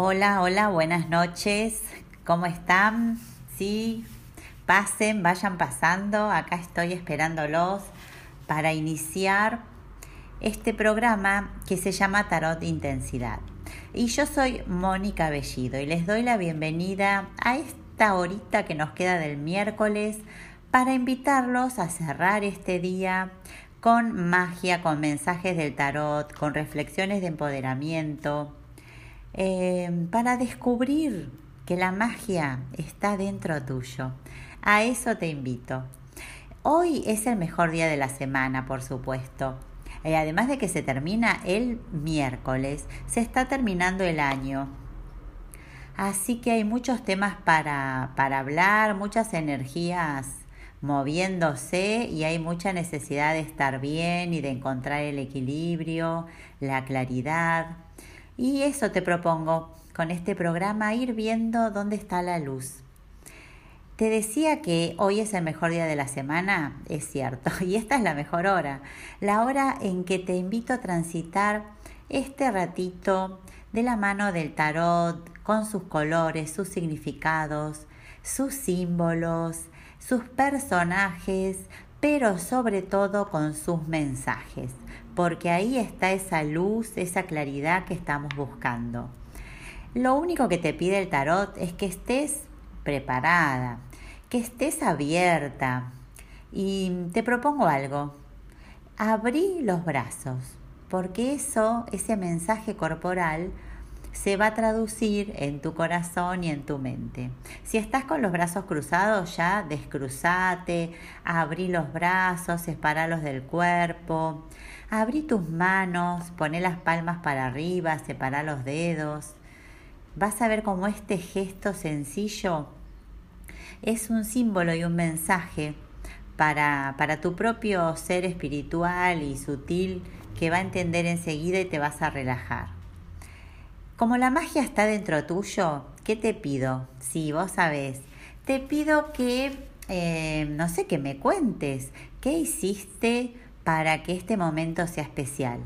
Hola, hola, buenas noches. ¿Cómo están? Sí, pasen, vayan pasando. Acá estoy esperándolos para iniciar este programa que se llama Tarot Intensidad. Y yo soy Mónica Bellido y les doy la bienvenida a esta horita que nos queda del miércoles para invitarlos a cerrar este día con magia, con mensajes del tarot, con reflexiones de empoderamiento, Em, para descubrir que la magia está dentro tuyo. A eso te invito. Hoy es el mejor día de la semana, por supuesto. Y además de que se termina el miércoles, se está terminando el año. Así que hay muchos temas para, para hablar, muchas energías moviéndose y hay mucha necesidad de estar bien y de encontrar el equilibrio, la claridad. Y eso te propongo con este programa, ir viendo dónde está la luz. Te decía que hoy es el mejor día de la semana, es cierto, y esta es la mejor hora, la hora en que te invito a transitar este ratito de la mano del tarot, con sus colores, sus significados, sus símbolos, sus personajes, pero sobre todo con sus mensajes porque ahí está esa luz, esa claridad que estamos buscando. Lo único que te pide el tarot es que estés preparada, que estés abierta. Y te propongo algo, abrí los brazos, porque eso, ese mensaje corporal, se va a traducir en tu corazón y en tu mente. Si estás con los brazos cruzados, ya descruzate, abrí los brazos, separalos del cuerpo, Abrí tus manos, poné las palmas para arriba, separa los dedos. Vas a ver cómo este gesto sencillo es un símbolo y un mensaje para, para tu propio ser espiritual y sutil que va a entender enseguida y te vas a relajar. Como la magia está dentro tuyo, ¿qué te pido? Si vos sabés, te pido que, eh, no sé, que me cuentes qué hiciste para que este momento sea especial.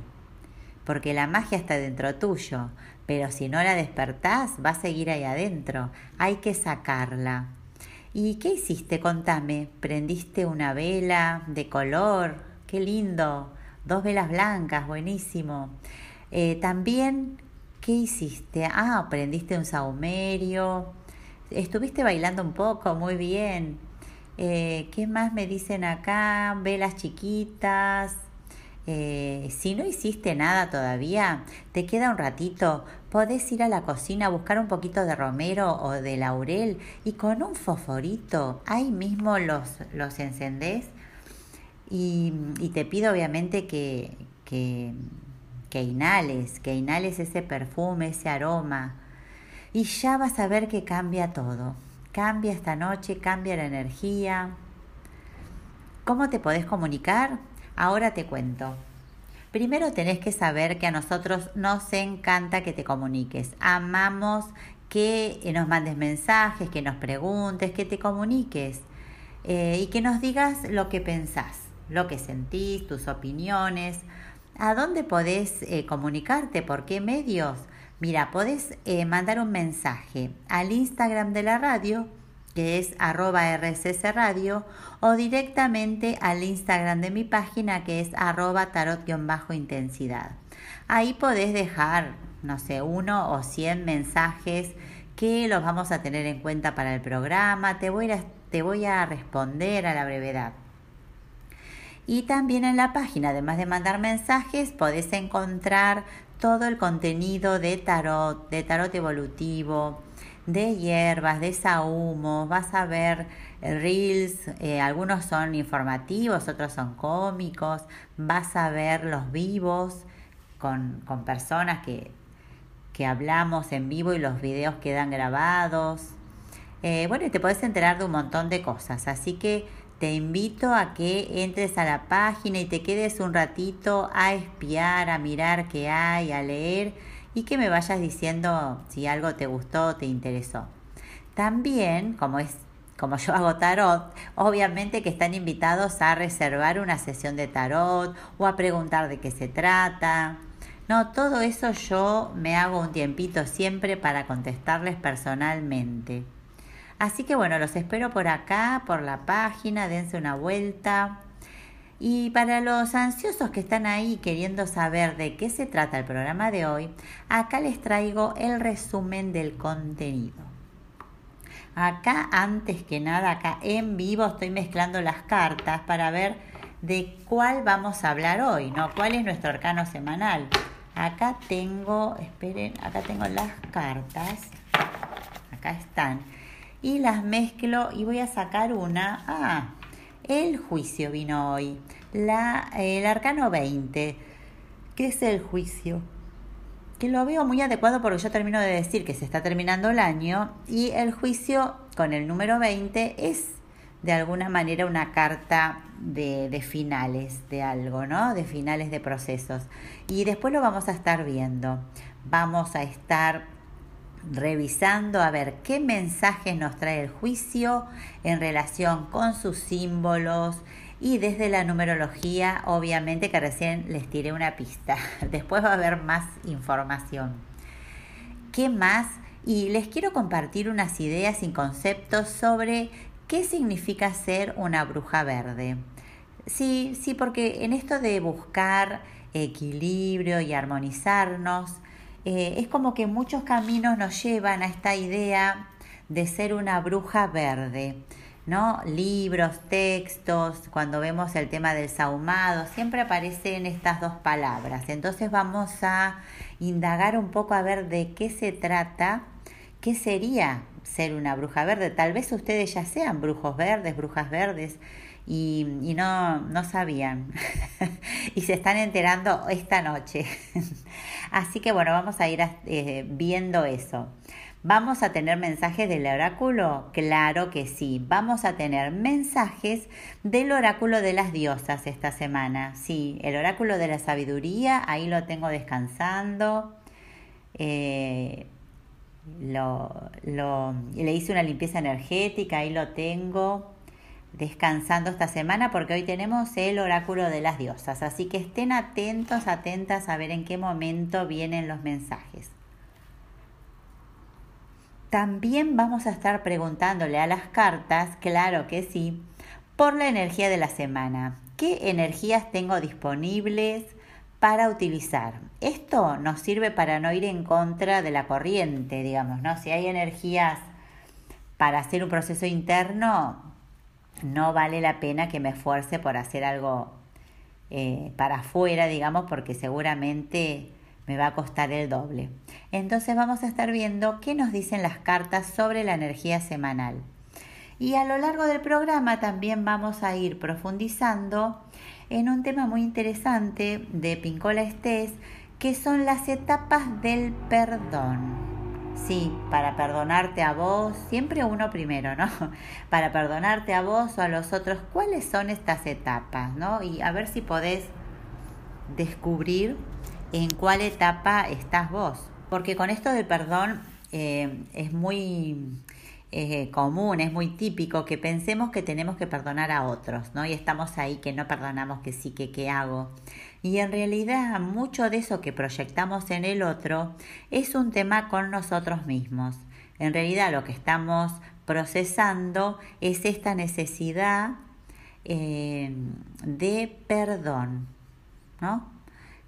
Porque la magia está dentro tuyo, pero si no la despertás, va a seguir ahí adentro. Hay que sacarla. ¿Y qué hiciste? Contame. ¿Prendiste una vela de color? ¡Qué lindo! Dos velas blancas, buenísimo. Eh, también, ¿qué hiciste? Ah, prendiste un saumerio. Estuviste bailando un poco, muy bien. Eh, ¿Qué más me dicen acá? Velas chiquitas. Eh, si no hiciste nada todavía, te queda un ratito, podés ir a la cocina a buscar un poquito de romero o de laurel y con un fosforito ahí mismo los, los encendés y, te pido obviamente que, que, que inhales, que inhales ese perfume, ese aroma y ya vas a ver que cambia todo. Cambia esta noche, cambia la energía. ¿Cómo te podés comunicar? Ahora te cuento. Primero tenés que saber que a nosotros nos encanta que te comuniques. Amamos que nos mandes mensajes, que nos preguntes, que te comuniques eh, y que nos digas lo que pensás, lo que sentís, tus opiniones. ¿A dónde podés eh, comunicarte? ¿Por qué medios? Mira, podés eh, mandar un mensaje al Instagram de la radio, que es arroba RCC Radio, o directamente al Instagram de mi página, que es arroba tarot-intensidad. Ahí podés dejar, no sé, uno o cien mensajes que los vamos a tener en cuenta para el programa. Te voy a, te voy a responder a la brevedad. Y también en la página, además de mandar mensajes, podés encontrar todo el contenido de tarot, de tarot evolutivo, de hierbas, de sahumos, vas a ver reels, eh, algunos son informativos, otros son cómicos, vas a ver los vivos con, con personas que, que, hablamos en vivo y los videos quedan grabados. Eh, bueno, y te puedes enterar de un montón de cosas, así que te invito a que entres a la página y te quedes un ratito a espiar, a mirar qué hay, a leer y que me vayas diciendo si algo te gustó te interesó. También, como es como yo hago tarot, obviamente que están invitados a reservar una sesión de tarot o a preguntar de qué se trata. No, todo eso yo me hago un tiempito siempre para contestarles personalmente. Así que bueno, los espero por acá, por la página, dense una vuelta. Y para los ansiosos que están ahí queriendo saber de qué se trata el programa de hoy, acá les traigo el resumen del contenido. Acá, antes que nada, acá en vivo estoy mezclando las cartas para ver de cuál vamos a hablar hoy, ¿no? ¿Cuál es nuestro arcano semanal? Acá tengo, esperen, acá tengo las cartas. Acá están. Y las mezclo y voy a sacar una. Ah, el juicio vino hoy. La, el arcano 20. ¿Qué es el juicio? que lo veo muy adecuado porque yo termino de decir que se está terminando el año y el juicio con el número 20 es de alguna manera una carta de, de, finales de algo, ¿no? De finales de procesos. Y después lo vamos a estar viendo. Vamos a estar revisando a ver qué mensajes nos trae el juicio en relación con sus símbolos, y desde la numerología, obviamente que recién les tiré una pista. Después va a haber más información. ¿Qué más? Y les quiero compartir unas ideas y conceptos sobre qué significa ser una bruja verde. Sí, sí, porque en esto de buscar equilibrio y armonizarnos, eh, es como que muchos caminos nos llevan a esta idea de ser una bruja verde. ¿no? Libros, textos, cuando vemos el tema del sahumado, siempre aparecen estas dos palabras. Entonces vamos a indagar un poco a ver de qué se trata, qué sería ser una bruja verde. Tal vez ustedes ya sean brujos verdes, brujas verdes. Y, no, no sabían y se están enterando esta noche. Así que bueno, vamos a ir eh, viendo eso. ¿Vamos a tener mensajes del oráculo? Claro que sí. Vamos a tener mensajes del oráculo de las diosas esta semana. Sí, el oráculo de la sabiduría, ahí lo tengo descansando. Eh, lo, le hice una limpieza energética, ahí lo tengo descansando esta semana porque hoy tenemos el oráculo de las diosas. Así que estén atentos, atentas a ver en qué momento vienen los mensajes. También vamos a estar preguntándole a las cartas, claro que sí, por la energía de la semana. ¿Qué energías tengo disponibles para utilizar? Esto nos sirve para no ir en contra de la corriente, digamos, ¿no? Si hay energías para hacer un proceso interno, no vale la pena que me esfuerce por hacer algo eh, para afuera, digamos, porque seguramente me va a costar el doble. Entonces vamos a estar viendo qué nos dicen las cartas sobre la energía semanal. Y a lo largo del programa también vamos a ir profundizando en un tema muy interesante de Pincola Estés, que son las etapas del perdón. Sí, para perdonarte a vos, siempre uno primero, ¿no? Para perdonarte a vos o a los otros, ¿cuáles son estas etapas, ¿no? Y a ver si podés descubrir en cuál etapa estás vos. Porque con esto del perdón eh, es muy eh, común, es muy típico que pensemos que tenemos que perdonar a otros, ¿no? Y estamos ahí que no perdonamos que sí, que qué hago. Y en realidad mucho de eso que proyectamos en el otro es un tema con nosotros mismos. En realidad lo que estamos procesando es esta necesidad eh, de perdón, ¿no?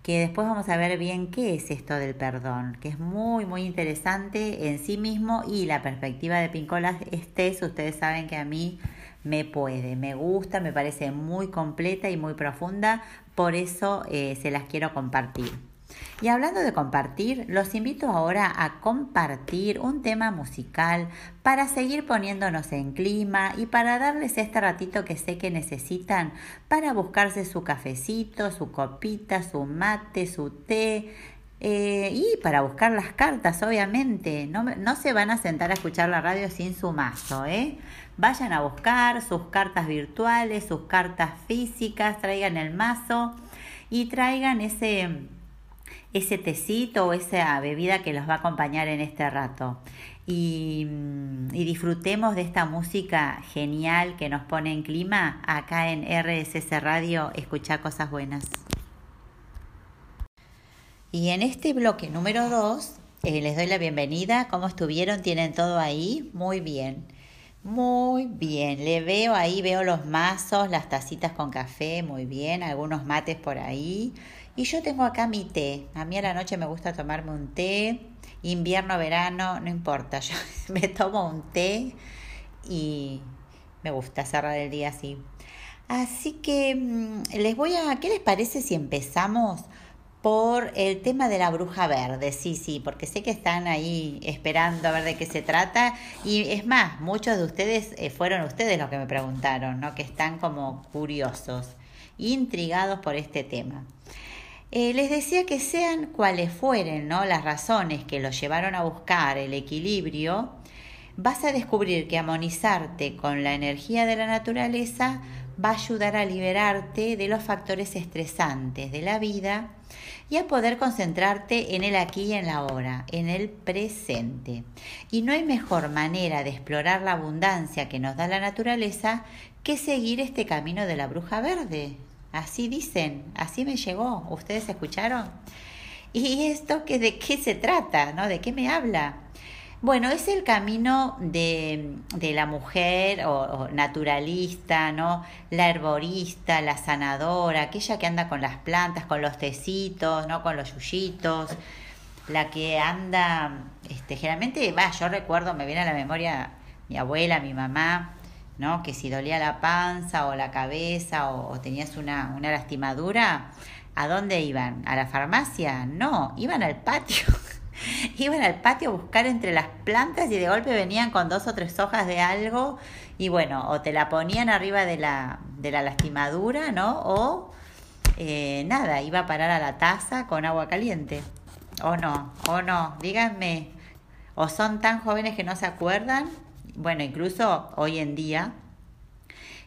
que después vamos a ver bien qué es esto del perdón, que es muy, muy interesante en sí mismo y la perspectiva de Pincola Estés, ustedes saben que a mí me puede, me gusta, me parece muy completa y muy profunda, por eso eh, se las quiero compartir. Y hablando de compartir, los invito ahora a compartir un tema musical para seguir poniéndonos en clima y para darles este ratito que sé que necesitan para buscarse su cafecito, su copita, su mate, su té, eh, y para buscar las cartas, obviamente. No, no, se van a sentar a escuchar la radio sin su mazo, ¿eh? Vayan a buscar sus cartas virtuales, sus cartas físicas, traigan el mazo y traigan ese ese tecito o esa bebida que los va a acompañar en este rato. Y, disfrutemos de esta música genial que nos pone en clima acá en RSS Radio, escucha cosas buenas. Y en este bloque número 2 eh, les doy la bienvenida. ¿Cómo estuvieron? ¿Tienen todo ahí? Muy bien. Muy bien. Le veo ahí, veo los mazos, las tacitas con café, muy bien. Algunos mates por ahí. Y yo tengo acá mi té. A mí a la noche me gusta tomarme un té. Invierno, verano, no importa. Yo me tomo un té y me gusta cerrar el día así. Así que mm, les voy a... ¿Qué les parece si empezamos? Por el tema de la bruja verde, sí, sí, porque sé que están ahí esperando a ver de qué se trata y es más, muchos de ustedes eh, fueron ustedes los que me preguntaron, ¿no? Que están como curiosos, intrigados por este tema. Eh, les decía que sean cuales fueren ¿no? las razones que los llevaron a buscar el equilibrio, vas a descubrir que amonizarte con la energía de la naturaleza va a ayudar a liberarte de los factores estresantes de la vida y a poder concentrarte en el aquí y en la ahora, en el presente. Y no hay mejor manera de explorar la abundancia que nos da la naturaleza que seguir este camino de la bruja verde. Así dicen, así me llegó. ¿Ustedes escucharon? ¿Y esto que de qué se trata? ¿No? ¿De qué me habla? Bueno, es el camino de, la mujer o, naturalista, ¿no? La herborista, la sanadora, aquella que anda con las plantas, con los tecitos, ¿no? Con los yuyitos, la que anda, este, generalmente, va, yo recuerdo, me viene a la memoria mi abuela, mi mamá, ¿no? Que si dolía la panza o la cabeza o, o tenías una, una lastimadura, ¿a dónde iban? ¿A la farmacia? No, iban al patio. Iban al patio a buscar entre las plantas y de golpe venían con dos o tres hojas de algo y bueno, o te la ponían arriba de la, de la lastimadura, ¿no? O eh, nada, iba a parar a la taza con agua caliente. O no, o no, díganme, o son tan jóvenes que no se acuerdan. Bueno, incluso hoy en día,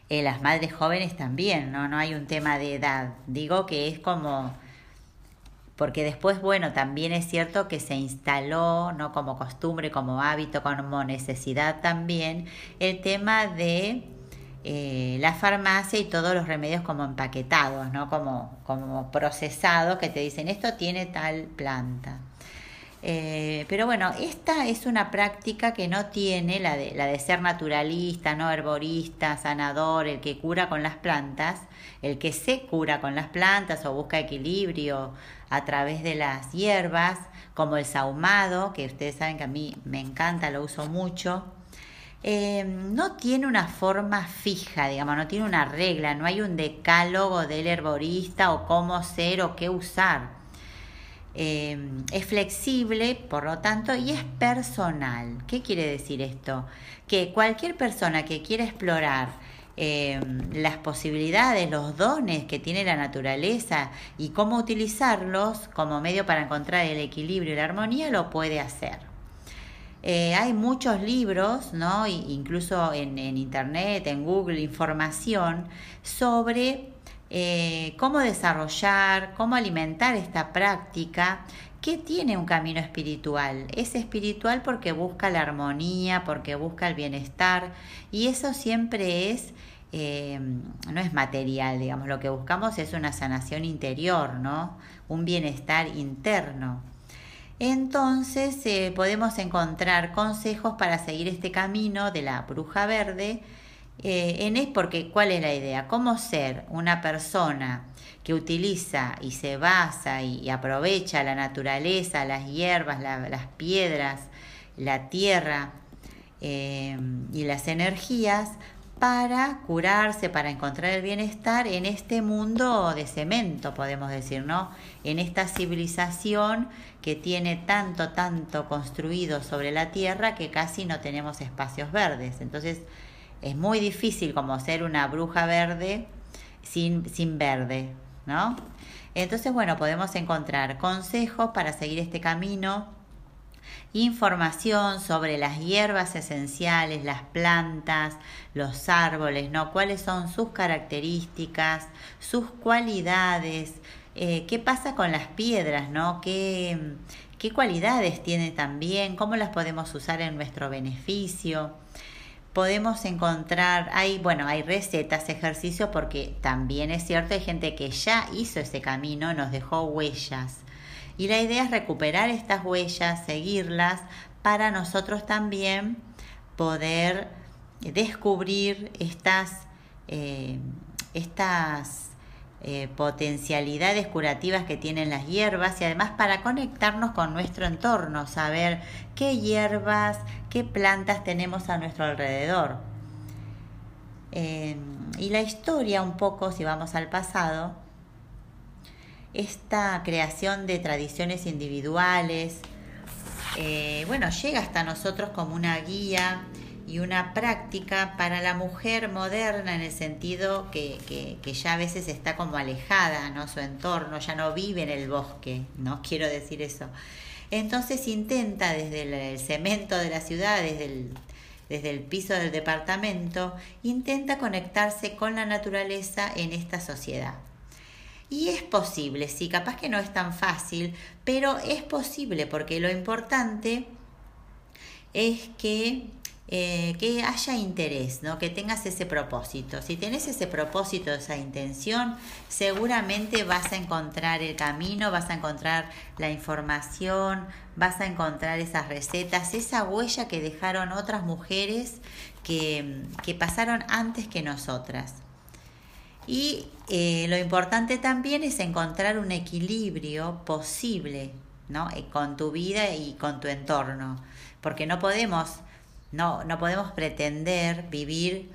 eh, las madres jóvenes también, ¿no? No hay un tema de edad. Digo que es como porque después, bueno, también es cierto que se instaló, ¿no? Como costumbre, como hábito, como necesidad también, el tema de eh, la farmacia y todos los remedios como empaquetados, ¿no? Como, como procesados que te dicen, esto tiene tal planta. Eh, pero bueno, esta es una práctica que no tiene la de, la de ser naturalista, no herborista, sanador, el que cura con las plantas, el que se cura con las plantas o busca equilibrio a través de las hierbas, como el sahumado, que ustedes saben que a mí me encanta, lo uso mucho. Eh, no tiene una forma fija, digamos, no tiene una regla, no hay un decálogo del herborista o cómo ser o qué usar. Em, es flexible, por lo tanto, y es personal. ¿Qué quiere decir esto? Que cualquier persona que quiera explorar em, las posibilidades, los dones que tiene la naturaleza y cómo utilizarlos como medio para encontrar el equilibrio y la armonía, lo puede hacer. Eh, hay muchos libros, ¿no? incluso en, en Internet, en Google, información sobre eh, cómo desarrollar, cómo alimentar esta práctica que tiene un camino espiritual. Es espiritual porque busca la armonía, porque busca el bienestar y eso siempre es, eh, no es material, digamos, lo que buscamos es una sanación interior, ¿no? Un bienestar interno. Entonces eh, podemos encontrar consejos para seguir este camino de la bruja verde eh, en es porque, ¿cuál es la idea? ¿Cómo ser una persona que utiliza y se basa y, aprovecha la naturaleza, las hierbas, las piedras, la tierra eh, y las energías para curarse, para encontrar el bienestar en este mundo de cemento, podemos decir, ¿no? En esta civilización que tiene tanto, tanto construido sobre la tierra que casi no tenemos espacios verdes. Entonces, es muy difícil como ser una bruja verde sin, sin verde, ¿no? Entonces, bueno, podemos encontrar consejos para seguir este camino, información sobre las hierbas esenciales, las plantas, los árboles, ¿no? Cuáles son sus características, sus cualidades, eh, qué pasa con las piedras, ¿no? ¿Qué, qué cualidades tiene también, cómo las podemos usar en nuestro beneficio podemos encontrar, hay, bueno, hay recetas, ejercicios, porque también es cierto, hay gente que ya hizo ese camino, nos dejó huellas. Y la idea es recuperar estas huellas, seguirlas, para nosotros también poder descubrir estas, eh, estas eh, potencialidades curativas que tienen las hierbas y además para conectarnos con nuestro entorno, saber qué hierbas, qué plantas tenemos a nuestro alrededor. Eh, y la historia un poco, si vamos al pasado, esta creación de tradiciones individuales, eh, bueno, llega hasta nosotros como una guía y una práctica para la mujer moderna en el sentido que, que, ya a veces está como alejada, ¿no? Su entorno, ya no vive en el bosque, no quiero decir eso. Entonces intenta desde el, cemento de la ciudad, desde el, desde el piso del departamento, intenta conectarse con la naturaleza en esta sociedad. Y es posible, sí, capaz que no es tan fácil, pero es posible porque lo importante es que eh, que haya interés, ¿no? que tengas ese propósito. Si tenés ese propósito, esa intención, seguramente vas a encontrar el camino, vas a encontrar la información, vas a encontrar esas recetas, esa huella que dejaron otras mujeres que, que pasaron antes que nosotras. Y eh, lo importante también es encontrar un equilibrio posible ¿no? Eh, con tu vida y con tu entorno, porque no podemos no, no podemos pretender vivir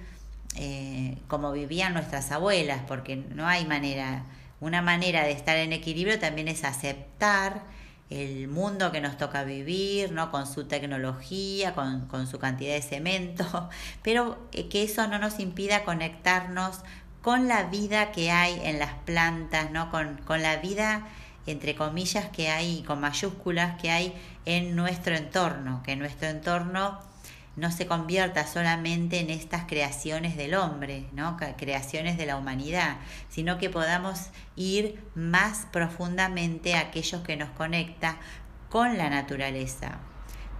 eh, como vivían nuestras abuelas, porque no hay manera. Una manera de estar en equilibrio también es aceptar el mundo que nos toca vivir, ¿no? con su tecnología, con, con su cantidad de cemento, pero eh, que eso no nos impida conectarnos con la vida que hay en las plantas, ¿no? con, con la vida entre comillas que hay, con mayúsculas que hay en nuestro entorno, que nuestro entorno no se convierta solamente en estas creaciones del hombre, ¿no? creaciones de la humanidad, sino que podamos ir más profundamente a aquellos que nos conecta con la naturaleza,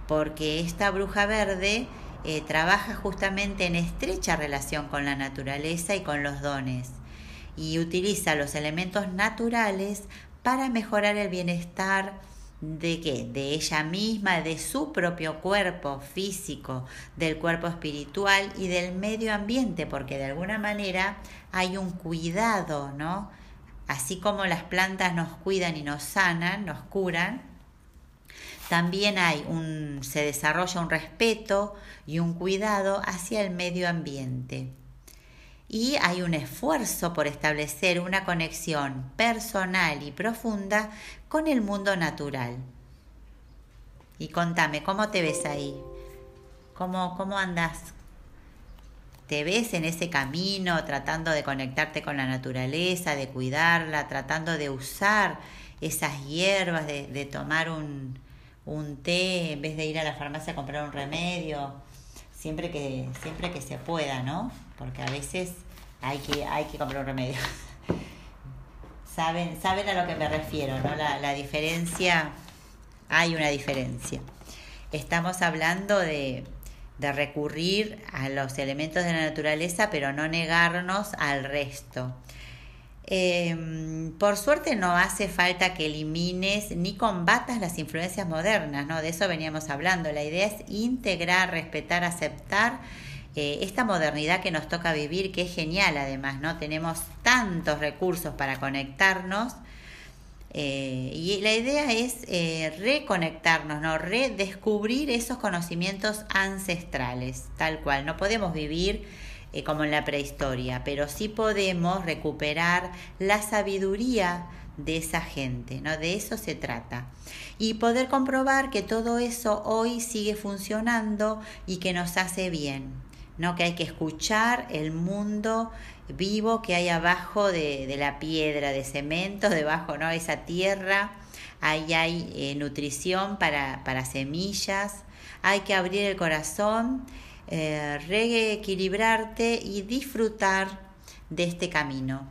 porque esta bruja verde eh, trabaja justamente en estrecha relación con la naturaleza y con los dones y utiliza los elementos naturales para mejorar el bienestar, ¿De qué? De ella misma, de su propio cuerpo físico, del cuerpo espiritual y del medio ambiente, porque de alguna manera hay un cuidado, ¿no? Así como las plantas nos cuidan y nos sanan, nos curan, también hay un, se desarrolla un respeto y un cuidado hacia el medio ambiente y hay un esfuerzo por establecer una conexión personal y profunda con el mundo natural. Y contame, ¿cómo te ves ahí? ¿Cómo, cómo andas? ¿Te ves en ese camino tratando de conectarte con la naturaleza, de cuidarla, tratando de usar esas hierbas, de, de tomar un, un té en vez de ir a la farmacia a comprar un remedio? siempre que, siempre que se pueda, ¿no? Porque a veces hay que, hay que comprar un remedio. saben, saben a lo que me refiero, ¿no? La, la diferencia, hay una diferencia. Estamos hablando de, de recurrir a los elementos de la naturaleza, pero no negarnos al resto. Em, por suerte no hace falta que elimines ni combatas las influencias modernas, ¿no? De eso veníamos hablando. La idea es integrar, respetar, aceptar eh, esta modernidad que nos toca vivir, que es genial además, ¿no? Tenemos tantos recursos para conectarnos. Eh, y la idea es eh, reconectarnos, ¿no? redescubrir esos conocimientos ancestrales, tal cual. No podemos vivir como en la prehistoria, pero sí podemos recuperar la sabiduría de esa gente, ¿no? De eso se trata. Y poder comprobar que todo eso hoy sigue funcionando y que nos hace bien, ¿no? Que hay que escuchar el mundo vivo que hay abajo de, la piedra, de cemento, debajo, ¿no? Esa tierra, ahí hay eh, nutrición para, para semillas, hay que abrir el corazón eh, reequilibrarte y disfrutar de este camino.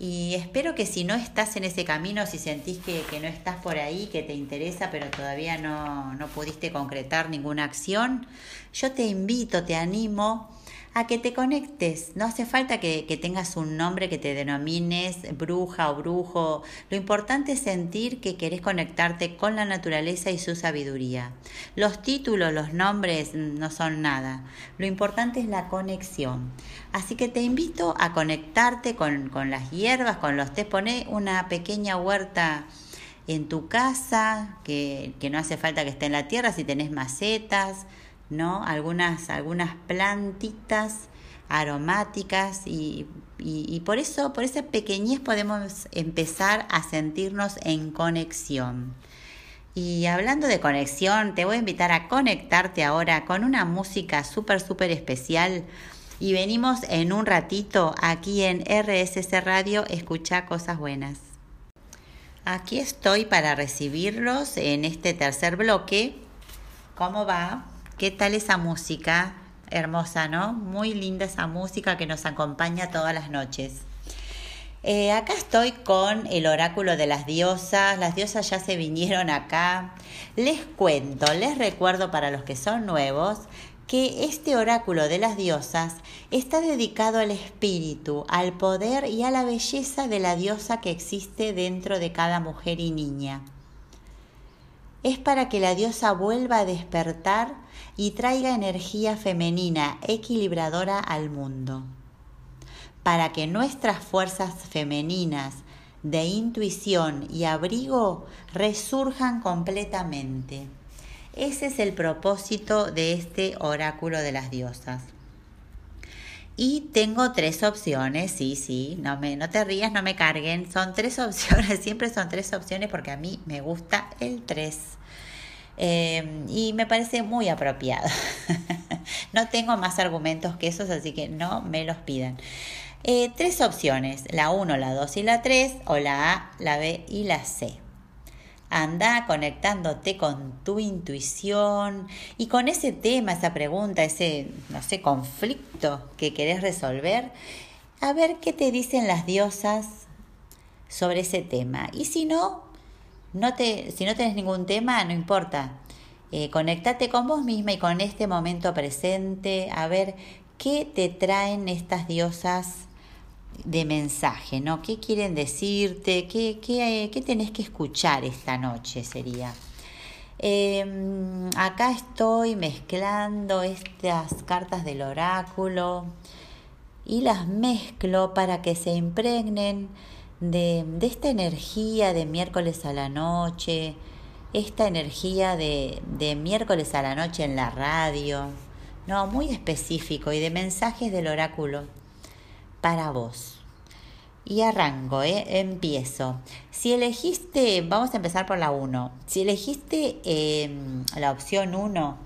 Y espero que si no estás en ese camino, si sentís que, no estás por ahí, que te interesa, pero todavía no, no pudiste concretar ninguna acción, yo te invito, te animo a que te conectes. No hace falta que, tengas un nombre que te denomines bruja o brujo. Lo importante es sentir que querés conectarte con la naturaleza y su sabiduría. Los títulos, los nombres no son nada. Lo importante es la conexión. Así que te invito a conectarte con, con las hierbas, con los tés. Poné una pequeña huerta en tu casa, que, que, no hace falta que esté en la tierra, si tenés macetas, ¿no? Algunas, algunas plantitas aromáticas y, y, y, por eso, por esa pequeñez podemos empezar a sentirnos en conexión. Y hablando de conexión, te voy a invitar a conectarte ahora con una música súper, súper especial. Y venimos en un ratito aquí en RSS Radio, escucha cosas buenas. Aquí estoy para recibirlos en este tercer bloque. ¿Cómo va? ¿Qué tal esa música? Hermosa, ¿no? Muy linda esa música que nos acompaña todas las noches. Eh, acá estoy con el oráculo de las diosas. Las diosas ya se vinieron acá. Les cuento, les recuerdo para los que son nuevos que este oráculo de las diosas está dedicado al espíritu, al poder y a la belleza de la diosa que existe dentro de cada mujer y niña. Es para que la diosa vuelva a despertar y traiga energía femenina equilibradora al mundo. Para que nuestras fuerzas femeninas de intuición y abrigo resurjan completamente ese es el propósito de este oráculo de las diosas. Y tengo tres opciones, sí, sí, no, me, no te rías, no me carguen, son tres opciones, siempre son tres opciones porque a mí me gusta el tres. Eh, y me parece muy apropiado. no tengo más argumentos que esos, así que no me los pidan. Eh, tres opciones, la 1, la 2 y la 3, o la A, la B y la C. Anda conectándote con tu intuición y con ese tema, esa pregunta, ese, no sé, conflicto que querés resolver, a ver qué te dicen las diosas sobre ese tema. Y si no, no te, si no tenés ningún tema, no importa. Eh, conectate con vos misma y con este momento presente, a ver qué te traen estas diosas de mensaje, ¿no? ¿Qué quieren decirte? ¿Qué, qué, qué tenés que escuchar esta noche sería? Em, acá estoy mezclando estas cartas del oráculo y las mezclo para que se impregnen de, de esta energía de miércoles a la noche, esta energía de, de miércoles a la noche en la radio, no, muy específico y de mensajes del oráculo para vos. Y arranco, ¿eh? empiezo. Si elegiste, vamos a empezar por la 1. Si elegiste em, la opción 1,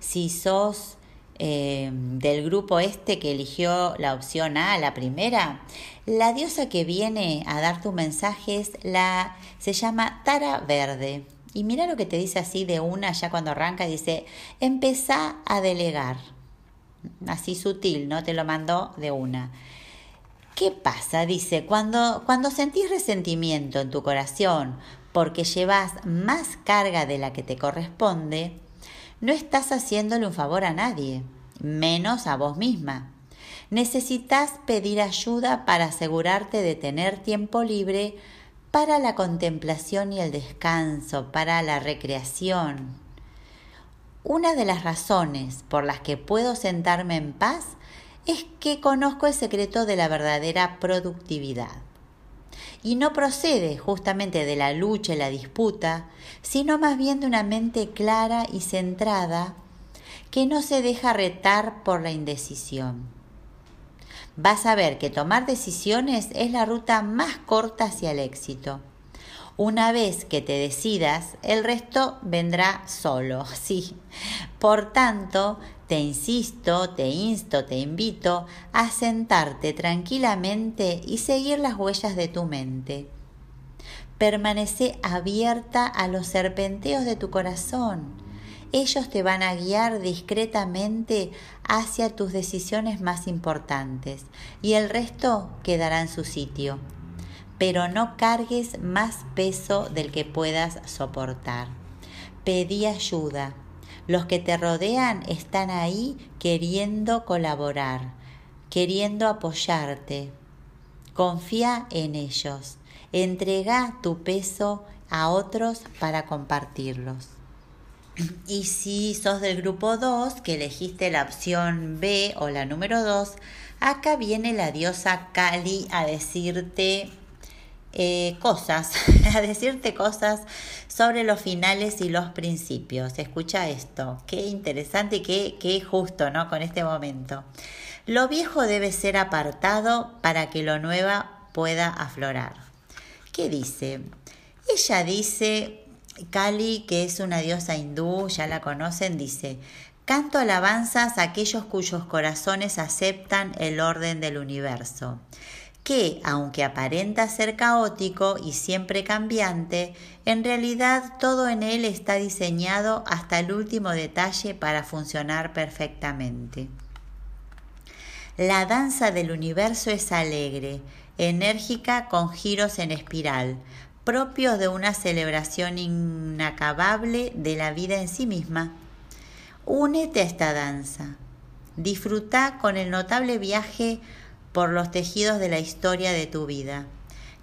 si sos em, del grupo este que eligió la opción A, la primera, la diosa que viene a dar tu mensaje es la, se llama Tara Verde. Y mira lo que te dice así de una, ya cuando arranca, dice, empezá a delegar así sutil, ¿no? Te lo mandó de una. ¿Qué pasa? Dice, cuando, cuando sentís resentimiento en tu corazón porque llevas más carga de la que te corresponde, no estás haciéndole un favor a nadie, menos a vos misma. Necesitas pedir ayuda para asegurarte de tener tiempo libre para la contemplación y el descanso, para la recreación, una de las razones por las que puedo sentarme en paz es que conozco el secreto de la verdadera productividad. Y no procede justamente de la lucha y la disputa, sino más bien de una mente clara y centrada que no se deja retar por la indecisión. Vas a ver que tomar decisiones es la ruta más corta hacia el éxito una vez que te decidas, el resto vendrá solo, sí. Por tanto, te insisto, te insto, te invito a sentarte tranquilamente y seguir las huellas de tu mente. Permanece abierta a los serpenteos de tu corazón. Ellos te van a guiar discretamente hacia tus decisiones más importantes y el resto quedará en su sitio pero no cargues más peso del que puedas soportar. Pedí ayuda. Los que te rodean están ahí queriendo colaborar, queriendo apoyarte. Confía en ellos. Entrega tu peso a otros para compartirlos. Y si sos del grupo 2, que elegiste la opción B o la número 2, acá viene la diosa Kali a decirte eh, cosas, a decirte cosas sobre los finales y los principios. Escucha esto, qué interesante y qué, qué justo, ¿no? Con este momento. Lo viejo debe ser apartado para que lo nuevo pueda aflorar. ¿Qué dice? Ella dice Kali, que es una diosa hindú, ya la conocen, dice, canto alabanzas a aquellos cuyos corazones aceptan el orden del universo, que, aunque aparenta ser caótico y siempre cambiante, en realidad todo en él está diseñado hasta el último detalle para funcionar perfectamente. La danza del universo es alegre, enérgica con giros en espiral, propios de una celebración inacabable de la vida en sí misma. Únete a esta danza. Disfruta con el notable viaje por los tejidos de la historia de tu vida.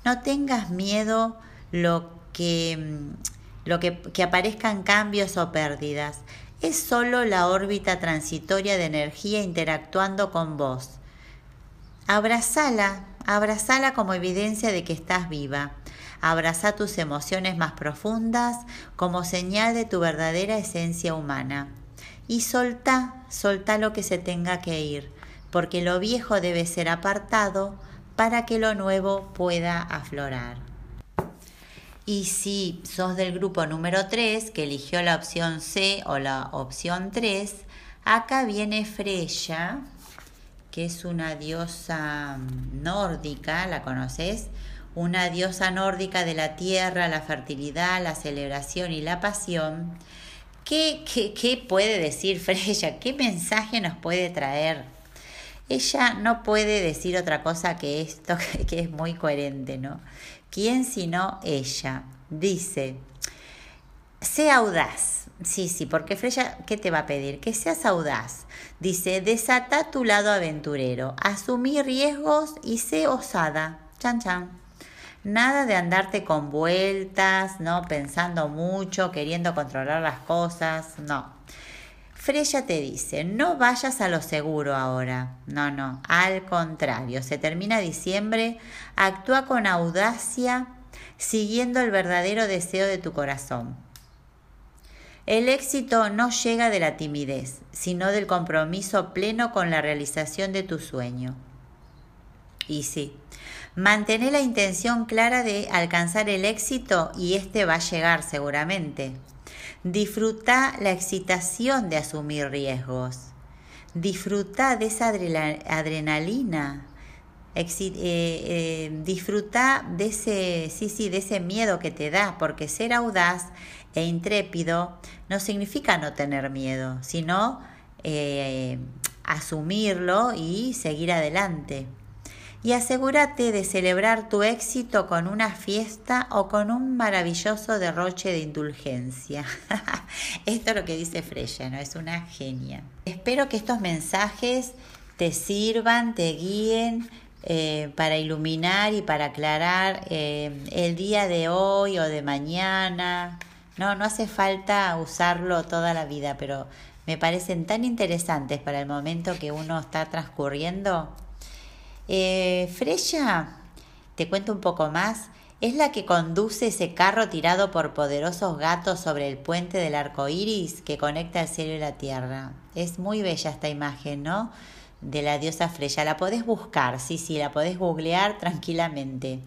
No tengas miedo lo que, mm, lo que, que aparezcan cambios o pérdidas. Es solo la órbita transitoria de energía interactuando con vos. Abrazala, abrazala como evidencia de que estás viva. Abraza tus emociones más profundas como señal de tu verdadera esencia humana. Y solta, solta lo que se tenga que ir, porque lo viejo debe ser apartado para que lo nuevo pueda aflorar. Y si sos del grupo número 3, que eligió la opción C o la opción 3, acá viene Freya, que es una diosa nórdica, ¿la conoces? una diosa nórdica de la tierra, la fertilidad, la celebración y la pasión. ¿Qué, qué, puede decir Freya? ¿Qué mensaje nos puede traer? Ella no puede decir otra cosa que esto, que es muy coherente, ¿no? ¿Quién sino ella? Dice, sé audaz. Sí, sí, porque Freya, ¿qué te va a pedir? Que seas audaz. Dice, desata tu lado aventurero, asumí riesgos y sé osada. Chan, chan. Nada de andarte con vueltas, ¿no? Pensando mucho, queriendo controlar las cosas, no. Freya te dice, no vayas a lo seguro ahora. No, no, al contrario, se termina diciembre, actúa con audacia, siguiendo el verdadero deseo de tu corazón. El éxito no llega de la timidez, sino del compromiso pleno con la realización de tu sueño. Y sí, Mantener la intención clara de alcanzar el éxito y este va a llegar seguramente. Disfruta la excitación de asumir riesgos. Disfruta de esa adrenalina. Eh, eh, disfruta de ese, sí, sí, de ese miedo que te da, porque ser audaz e intrépido no significa no tener miedo, sino eh, asumirlo y seguir adelante y asegúrate de celebrar tu éxito con una fiesta o con un maravilloso derroche de indulgencia. Esto es lo que dice Freya, ¿no? Es una genia. Espero que estos mensajes te sirvan, te guíen eh, para iluminar y para aclarar eh, el día de hoy o de mañana. No, no hace falta usarlo toda la vida, pero me parecen tan interesantes para el momento que uno está transcurriendo eh, Freya, te cuento un poco más, es la que conduce ese carro tirado por poderosos gatos sobre el puente del arco iris que conecta el cielo y la tierra. Es muy bella esta imagen, ¿no? De la diosa Freya. La podés buscar, sí, sí, la podés googlear tranquilamente.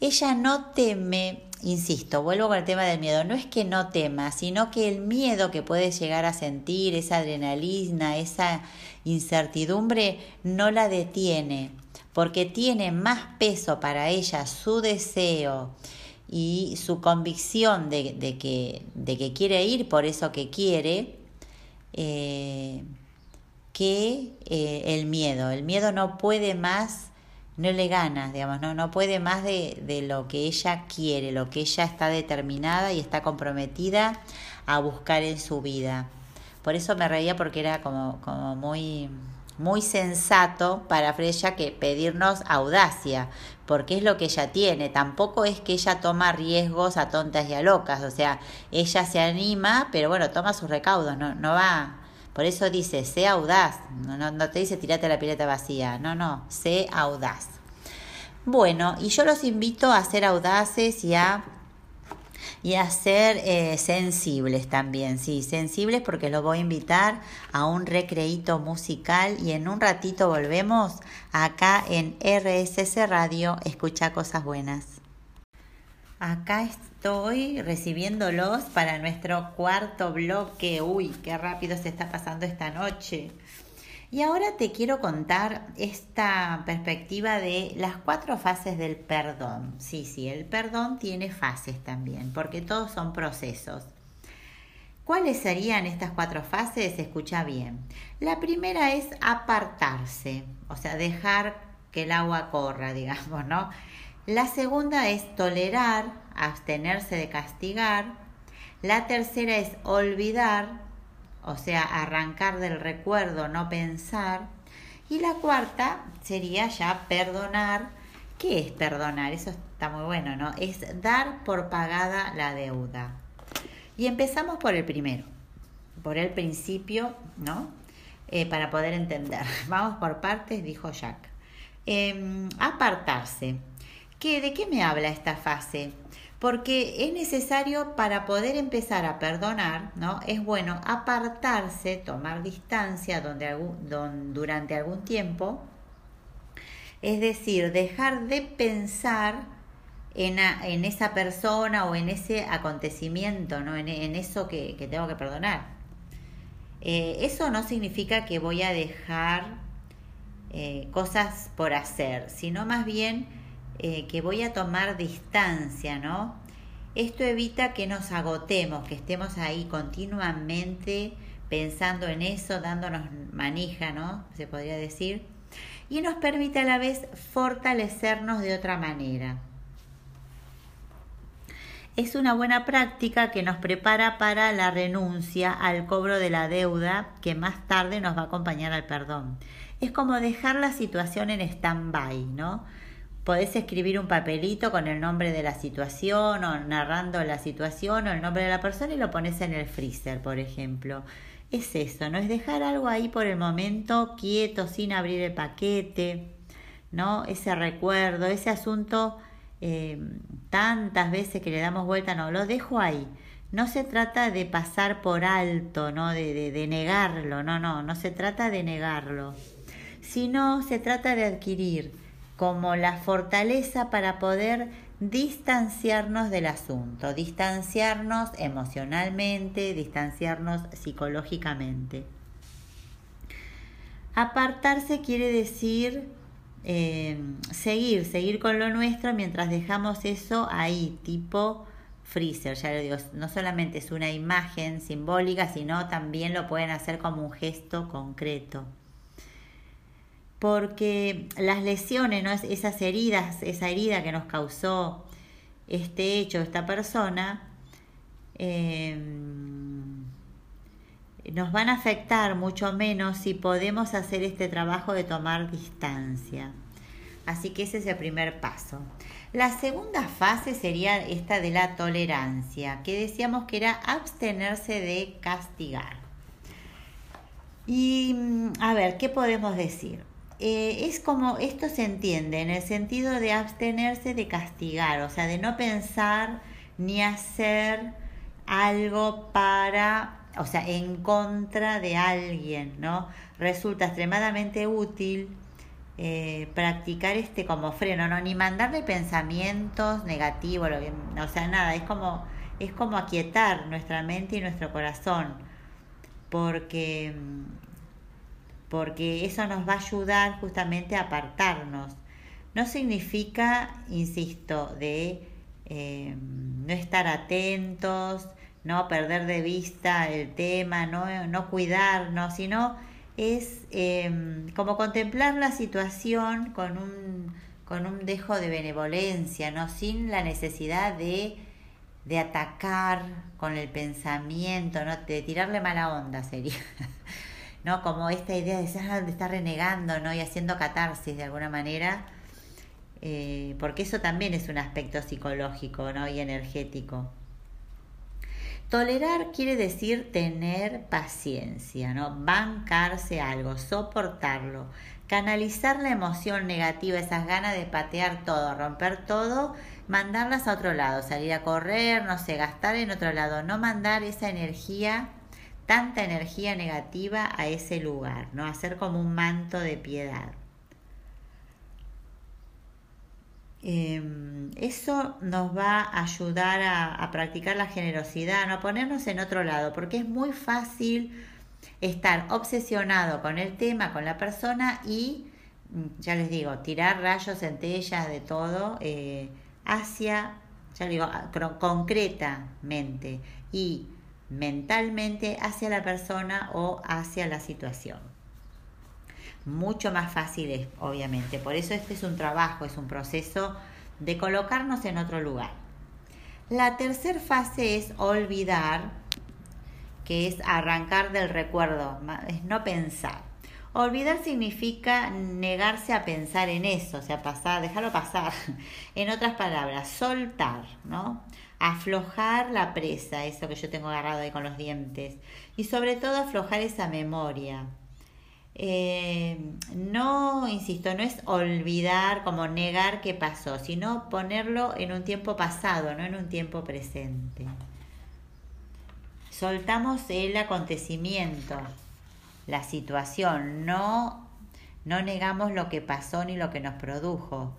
Ella no teme, insisto, vuelvo con el tema del miedo, no es que no tema, sino que el miedo que puedes llegar a sentir, esa adrenalina, esa incertidumbre, no la detiene porque tiene más peso para ella su deseo y su convicción de, que, quiere ir por eso que quiere, eh, que eh, el miedo. El miedo no puede más, no le gana, digamos, no, no puede más de, de lo que ella quiere, lo que ella está determinada y está comprometida a buscar en su vida. Por eso me reía porque era como, como muy, muy sensato para Freya que pedirnos audacia, porque es lo que ella tiene. Tampoco es que ella toma riesgos a tontas y a locas, o sea, ella se anima, pero bueno, toma sus recaudos, no, no va. Por eso dice, sé audaz, no, no, te dice tirate la pileta vacía, no, no, sé audaz. Bueno, y yo los invito a ser audaces y a y a ser eh, sensibles también, sí, sensibles porque los voy a invitar a un recreito musical y en un ratito volvemos acá en RSS Radio, escucha cosas buenas. Acá estoy recibiéndolos para nuestro cuarto bloque. Uy, qué rápido se está pasando esta noche. Y ahora te quiero contar esta perspectiva de las cuatro fases del perdón. Sí, sí, el perdón tiene fases también, porque todos son procesos. ¿Cuáles serían estas cuatro fases? Escucha bien. La primera es apartarse, o sea, dejar que el agua corra, digamos, ¿no? La segunda es tolerar, abstenerse de castigar. La tercera es olvidar, o sea, arrancar del recuerdo, no pensar. Y la cuarta sería ya perdonar. ¿Qué es perdonar? Eso está muy bueno, ¿no? Es dar por pagada la deuda. Y empezamos por el primero, por el principio, ¿no? Eh, para poder entender. Vamos por partes, dijo Jack. Em, apartarse. ¿Qué, ¿De qué me habla esta fase? porque es necesario para poder empezar a perdonar, ¿no? Es bueno apartarse, tomar distancia donde, durante algún tiempo, es decir, dejar de pensar en, en esa persona o en ese acontecimiento, ¿no? en, eso que, tengo que perdonar. Eh, eso no significa que voy a dejar eh, cosas por hacer, sino más bien eh, que voy a tomar distancia, ¿no? Esto evita que nos agotemos, que estemos ahí continuamente pensando en eso, dándonos manija, ¿no? Se podría decir. Y nos permite a la vez fortalecernos de otra manera. Es una buena práctica que nos prepara para la renuncia al cobro de la deuda que más tarde nos va a acompañar al perdón. Es como dejar la situación en stand-by, ¿no? Podés escribir un papelito con el nombre de la situación o narrando la situación o el nombre de la persona y lo pones en el freezer, por ejemplo. Es eso, ¿no? Es dejar algo ahí por el momento quieto, sin abrir el paquete, ¿no? Ese recuerdo, ese asunto, eh, tantas veces que le damos vuelta, no, lo dejo ahí. No se trata de pasar por alto, ¿no? De, de, de negarlo, no, no, no se trata de negarlo, sino se trata de adquirir como la fortaleza para poder distanciarnos del asunto, distanciarnos emocionalmente, distanciarnos psicológicamente. Apartarse quiere decir eh, seguir, seguir con lo nuestro mientras dejamos eso ahí, tipo freezer, ya lo digo, no solamente es una imagen simbólica, sino también lo pueden hacer como un gesto concreto porque las lesiones, ¿no? esas heridas, esa herida que nos causó este hecho, esta persona, em, nos van a afectar mucho menos si podemos hacer este trabajo de tomar distancia. Así que ese es el primer paso. La segunda fase sería esta de la tolerancia, que decíamos que era abstenerse de castigar. Y a ver, ¿qué podemos decir? Eh, es como esto se entiende en el sentido de abstenerse de castigar, o sea, de no pensar ni hacer algo para, o sea, en contra de alguien, ¿no? Resulta extremadamente útil eh, practicar este como freno, ¿no? Ni mandarle pensamientos negativos, o sea, nada, es como, es como aquietar nuestra mente y nuestro corazón, porque porque eso nos va a ayudar justamente a apartarnos. No significa, insisto, de eh, no estar atentos, no perder de vista el tema, no, no cuidarnos, sino es eh, como contemplar la situación con un, con un dejo de benevolencia, ¿no? sin la necesidad de de atacar con el pensamiento, ¿no? de tirarle mala onda sería. ¿no? Como esta idea de, de estar renegando, ¿no? Y haciendo catarsis de alguna manera, eh, porque eso también es un aspecto psicológico, ¿no? Y energético. Tolerar quiere decir tener paciencia, ¿no? Bancarse algo, soportarlo, canalizar la emoción negativa, esas ganas de patear todo, romper todo, mandarlas a otro lado, salir a correr, no sé, gastar en otro lado, no mandar esa energía tanta energía negativa a ese lugar, ¿no? Hacer como un manto de piedad. Em, eso nos va a ayudar a, practicar la generosidad, no a ponernos en otro lado, porque es muy fácil estar obsesionado con el tema, con la persona y, ya les digo, tirar rayos, centellas, de todo, eh, hacia, ya digo, concretamente y mentalmente hacia la persona o hacia la situación. Mucho más fácil es, obviamente. Por eso este es un trabajo, es un proceso de colocarnos en otro lugar. La tercera fase es olvidar, que es arrancar del recuerdo, es no pensar. Olvidar significa negarse a pensar en eso, o sea, pasar, dejarlo pasar. En otras palabras, soltar, ¿no? Aflojar la presa, eso que yo tengo agarrado ahí con los dientes, y sobre todo aflojar esa memoria. Eh, no, insisto, no es olvidar, como negar que pasó, sino ponerlo en un tiempo pasado, no en un tiempo presente. Soltamos el acontecimiento, la situación, no, no negamos lo que pasó ni lo que nos produjo,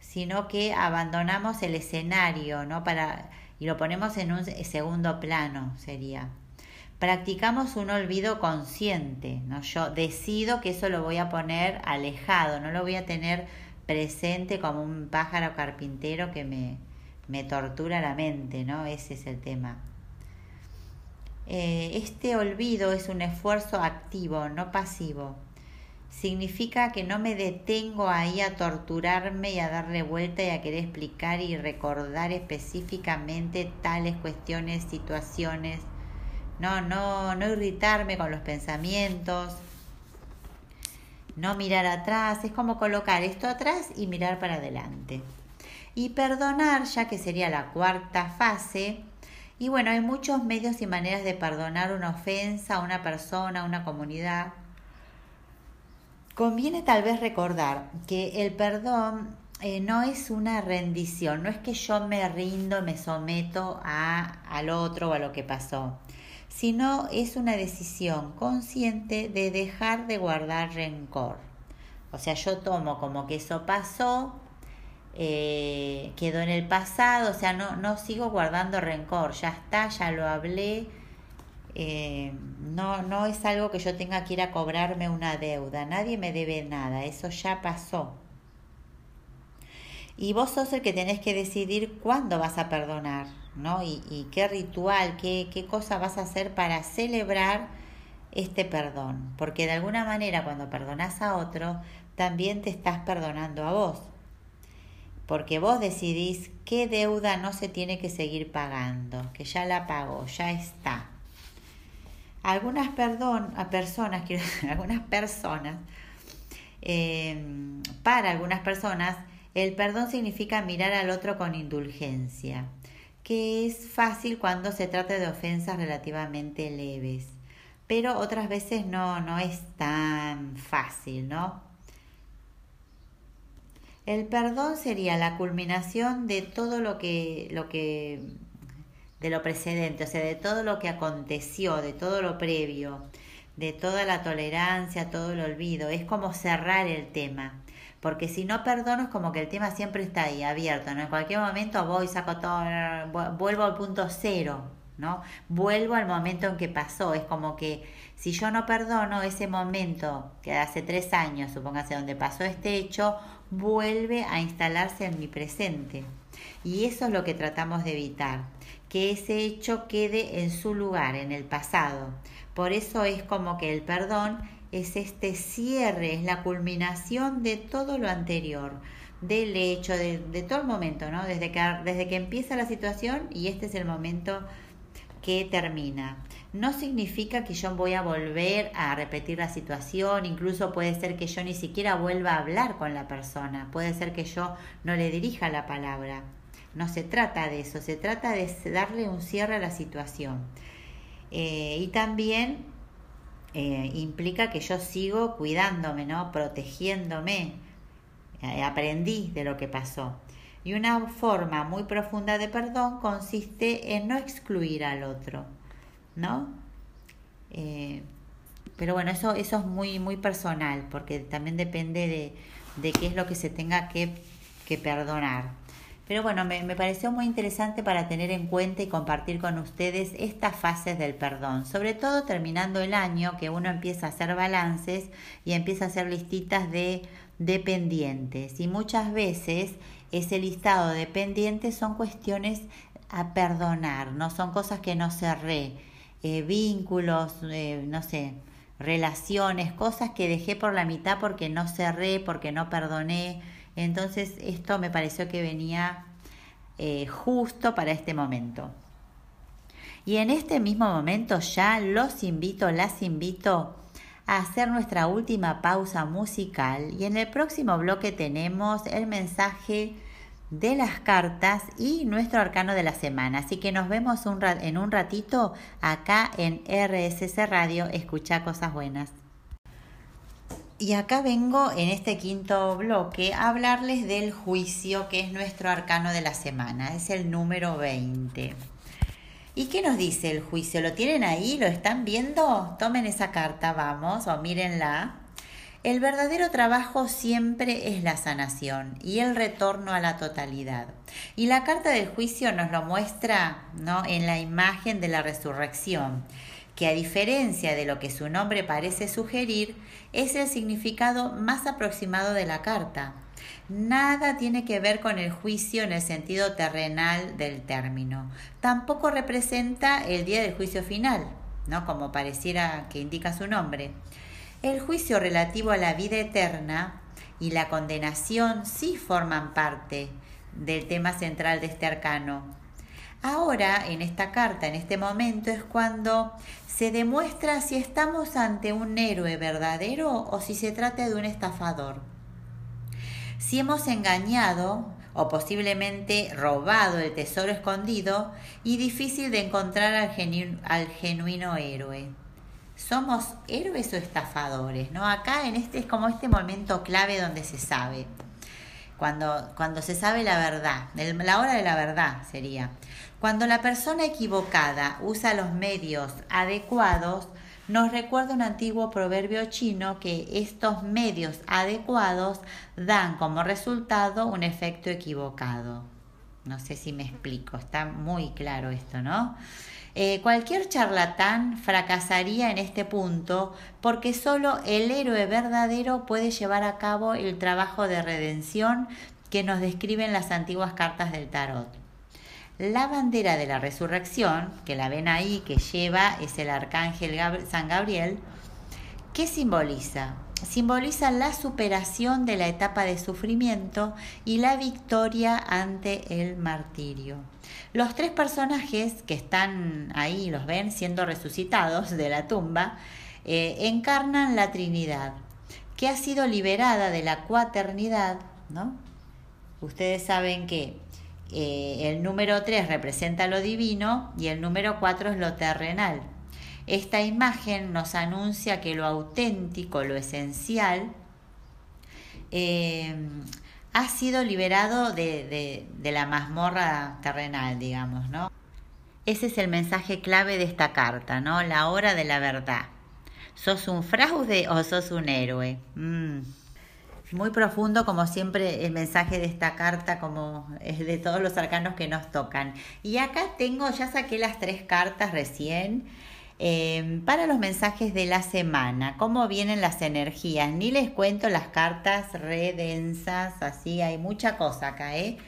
sino que abandonamos el escenario, ¿no? Para y lo ponemos en un segundo plano, sería. Practicamos un olvido consciente, ¿no? Yo decido que eso lo voy a poner alejado, no lo voy a tener presente como un pájaro carpintero que me, me tortura la mente, ¿no? Ese es el tema. Eh, este olvido es un esfuerzo activo, no pasivo significa que no me detengo ahí a torturarme y a darle vuelta y a querer explicar y recordar específicamente tales cuestiones, situaciones. No, no, no irritarme con los pensamientos, no mirar atrás, es como colocar esto atrás y mirar para adelante. Y perdonar, ya que sería la cuarta fase, y bueno, hay muchos medios y maneras de perdonar una ofensa a una persona, a una comunidad. Conviene tal vez recordar que el perdón eh, no es una rendición, no es que yo me rindo, me someto a, al otro o a lo que pasó, sino es una decisión consciente de dejar de guardar rencor. O sea, yo tomo como que eso pasó, eh, quedó en el pasado, o sea, no, no sigo guardando rencor, ya está, ya lo hablé, eh, no, no es algo que yo tenga que ir a cobrarme una deuda, nadie me debe nada, eso ya pasó. Y vos sos el que tenés que decidir cuándo vas a perdonar, ¿no? Y, qué ritual, qué, qué cosa vas a hacer para celebrar este perdón. Porque de alguna manera cuando perdonas a otro, también te estás perdonando a vos. Porque vos decidís qué deuda no se tiene que seguir pagando, que ya la pagó, ya está algunas perdón, a personas, quiero decir, algunas personas, em, para algunas personas, el perdón significa mirar al otro con indulgencia, que es fácil cuando se trata de ofensas relativamente leves, pero otras veces no, no es tan fácil, ¿no? El perdón sería la culminación de todo lo que, lo que de lo precedente, o sea, de todo lo que aconteció, de todo lo previo, de toda la tolerancia, todo el olvido. Es como cerrar el tema. Porque si no perdono es como que el tema siempre está ahí, abierto, ¿no? En cualquier momento voy, saco todo, vuelvo al punto cero, ¿no? Vuelvo al momento en que pasó. Es como que si yo no perdono ese momento que hace tres años, supóngase, donde pasó este hecho, vuelve a instalarse en mi presente. Y eso es lo que tratamos de evitar que ese hecho quede en su lugar, en el pasado. Por eso es como que el perdón es este cierre, es la culminación de todo lo anterior, del hecho, de, de, todo el momento, ¿no? Desde que, desde que empieza la situación y este es el momento que termina. No significa que yo voy a volver a repetir la situación, incluso puede ser que yo ni siquiera vuelva a hablar con la persona, puede ser que yo no le dirija la palabra. No se trata de eso, se trata de darle un cierre a la situación. Eh, y también eh, implica que yo sigo cuidándome, ¿no? protegiéndome. Eh, aprendí de lo que pasó. Y una forma muy profunda de perdón consiste en no excluir al otro, ¿no? pero bueno, eso, eso es muy, muy personal, porque también depende de, de qué es lo que se tenga que, que perdonar. Pero bueno, me, pareció muy interesante para tener en cuenta y compartir con ustedes estas fases del perdón, sobre todo terminando el año que uno empieza a hacer balances y empieza a hacer listitas de dependientes. Y muchas veces ese listado de pendientes son cuestiones a perdonar, no son cosas que no cerré, eh, vínculos, eh, no sé, relaciones, cosas que dejé por la mitad porque no cerré, porque no perdoné entonces esto me pareció que venía eh, justo para este momento. Y en este mismo momento ya los invito, las invito a hacer nuestra última pausa musical y en el próximo bloque tenemos el mensaje de las cartas y nuestro arcano de la semana. Así que nos vemos en un ratito acá en RSC Radio. Escucha cosas buenas. Y acá vengo en este quinto bloque a hablarles del juicio, que es nuestro arcano de la semana, es el número 20. ¿Y qué nos dice el juicio? ¿Lo tienen ahí? ¿Lo están viendo? Tomen esa carta, vamos, o mírenla. El verdadero trabajo siempre es la sanación y el retorno a la totalidad. Y la carta del juicio nos lo muestra ¿no? en la imagen de la resurrección que a diferencia de lo que su nombre parece sugerir, es el significado más aproximado de la carta. Nada tiene que ver con el juicio en el sentido terrenal del término. Tampoco representa el día del juicio final, ¿no? Como pareciera que indica su nombre. El juicio relativo a la vida eterna y la condenación sí forman parte del tema central de este arcano. Ahora, en esta carta, en este momento, es cuando se demuestra si estamos ante un héroe verdadero o si se trata de un estafador. Si hemos engañado o posiblemente robado el tesoro escondido y difícil de encontrar al, genuino héroe. ¿Somos héroes o estafadores? ¿No? Acá en este es como este momento clave donde se sabe. Cuando, cuando se sabe la verdad, la hora de la verdad sería. Cuando la persona equivocada usa los medios adecuados, nos recuerda un antiguo proverbio chino que estos medios adecuados dan como resultado un efecto equivocado. No sé si me explico, está muy claro esto, ¿no? Eh, cualquier charlatán fracasaría en este punto porque solo el héroe verdadero puede llevar a cabo el trabajo de redención que nos describen las antiguas cartas del tarot. La bandera de la resurrección, que la ven ahí, que lleva, es el arcángel San Gabriel, ¿qué simboliza? Simboliza la superación de la etapa de sufrimiento y la victoria ante el martirio. Los tres personajes que están ahí, los ven siendo resucitados de la tumba, eh, encarnan la Trinidad, que ha sido liberada de la cuaternidad, ¿no? Ustedes saben que eh, el número 3 representa lo divino y el número 4 es lo terrenal. Esta imagen nos anuncia que lo auténtico, lo esencial, eh, ha sido liberado de, de, la mazmorra terrenal, digamos, ¿no? Ese es el mensaje clave de esta carta, ¿no? La hora de la verdad. ¿Sos un fraude o sos un héroe? Mm. Muy profundo, como siempre, el mensaje de esta carta, como es de todos los arcanos que nos tocan. Y acá tengo, ya saqué las tres cartas recién. Eh, para los mensajes de la semana, cómo vienen las energías. Ni les cuento las cartas redensas, así hay mucha cosa acá, ¿eh?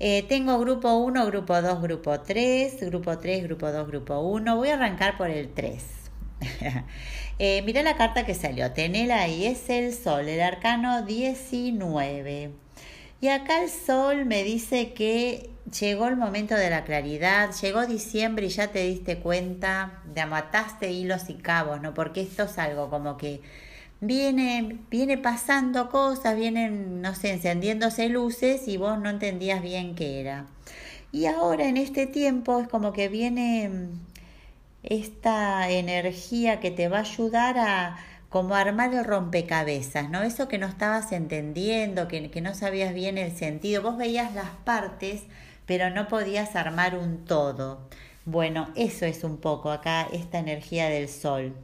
eh tengo grupo 1, grupo 2, grupo 3, grupo 3, grupo 2, grupo 1. Voy a arrancar por el 3. Eh, mira la carta que salió, tenela ahí, es el sol, el arcano 19. Y acá el sol me dice que llegó el momento de la claridad, llegó diciembre y ya te diste cuenta, de amataste hilos y cabos, ¿no? Porque esto es algo como que viene, viene pasando cosas, vienen, no sé, encendiéndose luces y vos no entendías bien qué era. Y ahora en este tiempo es como que viene esta energía que te va a ayudar a como armar el rompecabezas, ¿no? Eso que no estabas entendiendo, que, que no sabías bien el sentido. Vos veías las partes, pero no podías armar un todo. Bueno, eso es un poco acá esta energía del sol.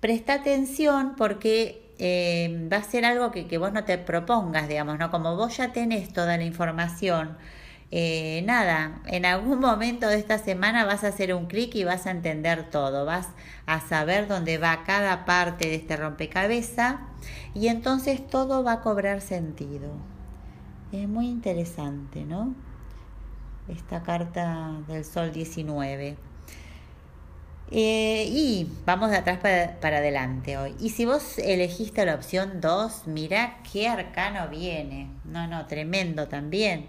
Presta atención porque eh, va a ser algo que, que, vos no te propongas, digamos, ¿no? Como vos ya tenés toda la información, eh, nada, en algún momento de esta semana vas a hacer un clic y vas a entender todo, vas a saber dónde va cada parte de este rompecabezas y entonces todo va a cobrar sentido. Es muy interesante, ¿no? Esta carta del Sol 19. Eh, y vamos de atrás para, para, adelante hoy. Y si vos elegiste la opción 2, mira qué arcano viene. No, no, tremendo también.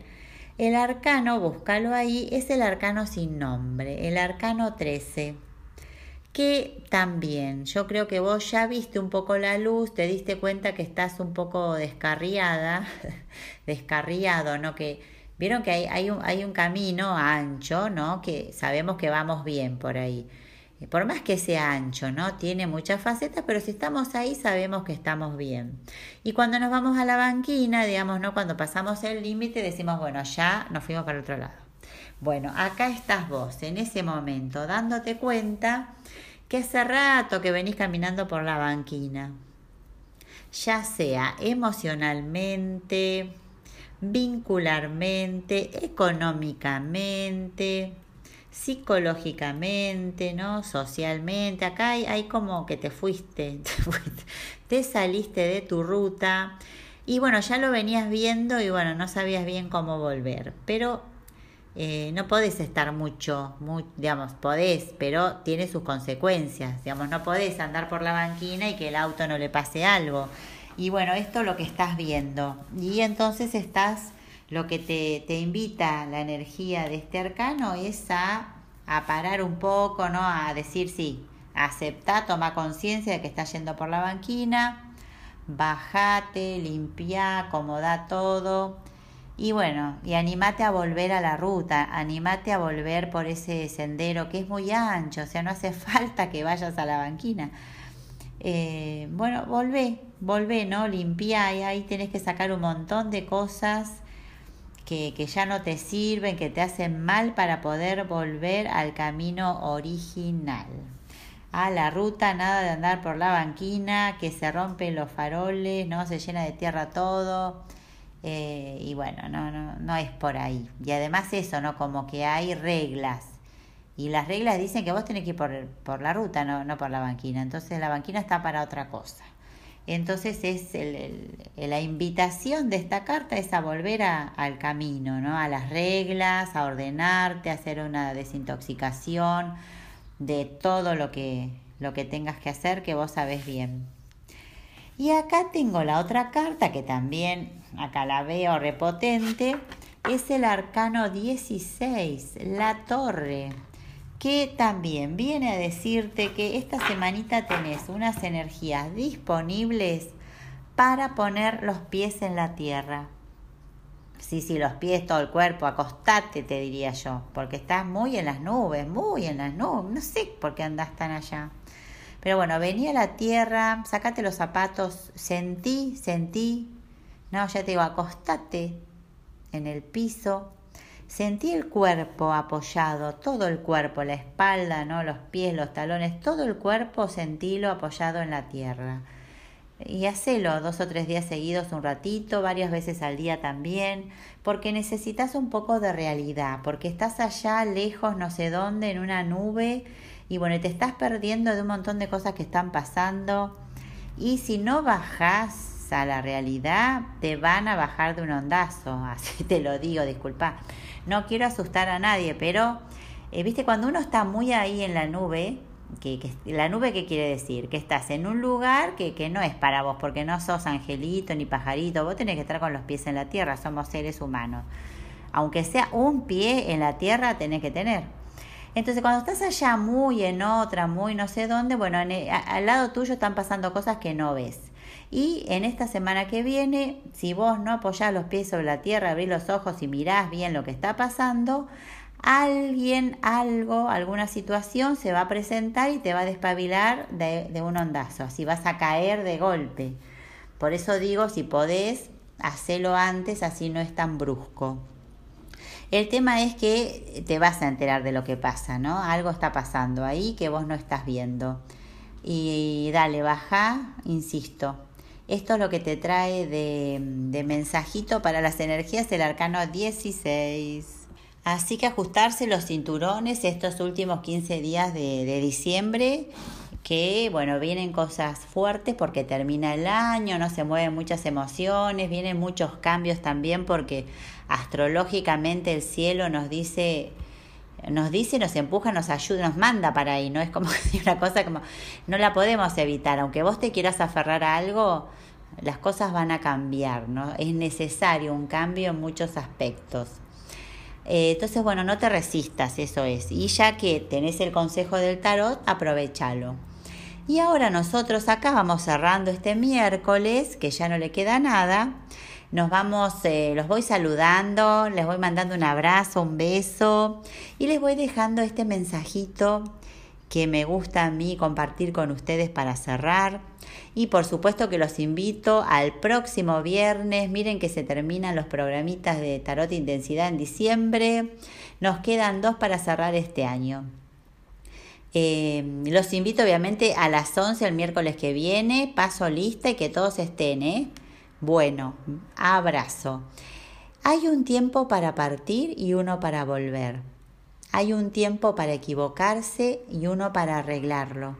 El arcano, búscalo ahí, es el arcano sin nombre, el arcano 13. Que también, yo creo que vos ya viste un poco la luz, te diste cuenta que estás un poco descarriada, descarriado, ¿no? Que vieron que hay, un, hay un camino ancho, ¿no? Que sabemos que vamos bien por ahí por más que sea ancho, ¿no? Tiene muchas facetas, pero si estamos ahí sabemos que estamos bien. Y cuando nos vamos a la banquina, digamos, ¿no? Cuando pasamos el límite decimos, bueno, ya nos fuimos para el otro lado. Bueno, acá estás vos, en ese momento, dándote cuenta que hace rato que venís caminando por la banquina. Ya sea emocionalmente, vincularmente, económicamente, psicológicamente, ¿no? Socialmente. Acá hay, hay como que te fuiste, te saliste de tu ruta y bueno, ya lo venías viendo y bueno, no sabías bien cómo volver. Pero eh, no podés estar mucho, muy, digamos, podés, pero tiene sus consecuencias. Digamos, no podés andar por la banquina y que el auto no le pase algo. Y bueno, esto es lo que estás viendo. Y entonces estás lo que te, te, invita la energía de este arcano es a, a, parar un poco, ¿no? A decir sí, acepta, toma conciencia de que estás yendo por la banquina, bajate, limpia, acomoda todo. Y bueno, y animate a volver a la ruta, animate a volver por ese sendero que es muy ancho, o sea, no hace falta que vayas a la banquina. Eh, bueno, volvé, volvé, ¿no? Limpia y ahí tenés que sacar un montón de cosas que, que, ya no te sirven, que te hacen mal para poder volver al camino original. A la ruta, nada de andar por la banquina, que se rompen los faroles, no se llena de tierra todo. Eh, y bueno, no, no, no es por ahí. Y además eso, ¿no? Como que hay reglas. Y las reglas dicen que vos tenés que ir por, por la ruta, no, no por la banquina. Entonces la banquina está para otra cosa. Entonces es la invitación de esta carta es a volver al camino, ¿no? a las reglas, a ordenarte, a hacer una desintoxicación de todo lo que, lo que tengas que hacer que vos sabés bien. Y acá tengo la otra carta que también acá la veo repotente, es el arcano 16, la torre que también viene a decirte que esta semanita tenés unas energías disponibles para poner los pies en la tierra. Sí, sí, los pies, todo el cuerpo, acostate, te diría yo, porque estás muy en las nubes, muy en las nubes, no sé por qué andás tan allá. Pero bueno, vení a la tierra, sacate los zapatos, sentí, sentí, no, ya te digo, acostate en el piso, Sentí el cuerpo apoyado, todo el cuerpo, la espalda, ¿no? los pies, los talones, todo el cuerpo sentílo apoyado en la tierra. Y hacelo dos o tres días seguidos un ratito, varias veces al día también, porque necesitas un poco de realidad, porque estás allá lejos, no sé dónde, en una nube, y bueno, te estás perdiendo de un montón de cosas que están pasando. Y si no bajas la realidad, te van a bajar de un ondazo, así te lo digo, disculpa. No quiero asustar a nadie, pero, eh, viste, cuando uno está muy ahí en la nube, que, la nube, ¿qué quiere decir? Que estás en un lugar que, que no es para vos, porque no sos angelito ni pajarito, vos tenés que estar con los pies en la tierra, somos seres humanos. Aunque sea un pie en la tierra, tenés que tener. Entonces, cuando estás allá muy en otra, muy no sé dónde, bueno, al lado tuyo están pasando cosas que no ves. Y en esta semana que viene, si vos no apoyás los pies sobre la tierra, abrís los ojos y mirás bien lo que está pasando, alguien, algo, alguna situación se va a presentar y te va a despabilar de, de un ondazo, así vas a caer de golpe. Por eso digo, si podés, hacelo antes, así no es tan brusco. El tema es que te vas a enterar de lo que pasa, ¿no? Algo está pasando ahí que vos no estás viendo. Y dale, baja, insisto. Esto es lo que te trae de, de mensajito para las energías del arcano 16. Así que ajustarse los cinturones estos últimos 15 días de, de diciembre que bueno, vienen cosas fuertes porque termina el año, no se mueven muchas emociones, vienen muchos cambios también porque astrológicamente el cielo nos dice nos dice, nos empuja, nos ayuda, nos manda para ahí, no es como una cosa como no la podemos evitar, aunque vos te quieras aferrar a algo, las cosas van a cambiar, ¿no? Es necesario un cambio en muchos aspectos. Eh, entonces, bueno, no te resistas, eso es. Y ya que tenés el consejo del tarot, aprovechalo. Y ahora nosotros acá vamos cerrando este miércoles, que ya no le queda nada. Nos vamos, eh, los voy saludando, les voy mandando un abrazo, un beso y les voy dejando este mensajito que me gusta a mí compartir con ustedes para cerrar. Y por supuesto que los invito al próximo viernes. Miren que se terminan los programitas de Tarot Intensidad en diciembre. Nos quedan dos para cerrar este año. Eh, los invito obviamente a las 11 el miércoles que viene, paso lista y que todos estén, ¿eh? Bueno, abrazo. Hay un tiempo para partir y uno para volver. Hay un tiempo para equivocarse y uno para arreglarlo.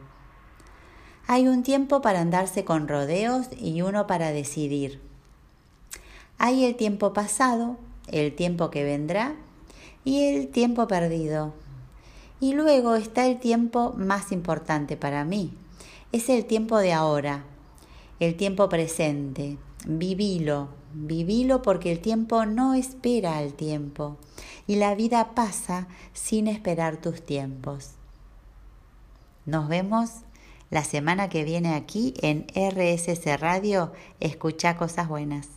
Hay un tiempo para andarse con rodeos y uno para decidir. Hay el tiempo pasado, el tiempo que vendrá y el tiempo perdido. Y luego está el tiempo más importante para mí. Es el tiempo de ahora, el tiempo presente. Vivilo, vivilo porque el tiempo no espera al tiempo y la vida pasa sin esperar tus tiempos. Nos vemos la semana que viene aquí en RSC Radio. Escucha cosas buenas.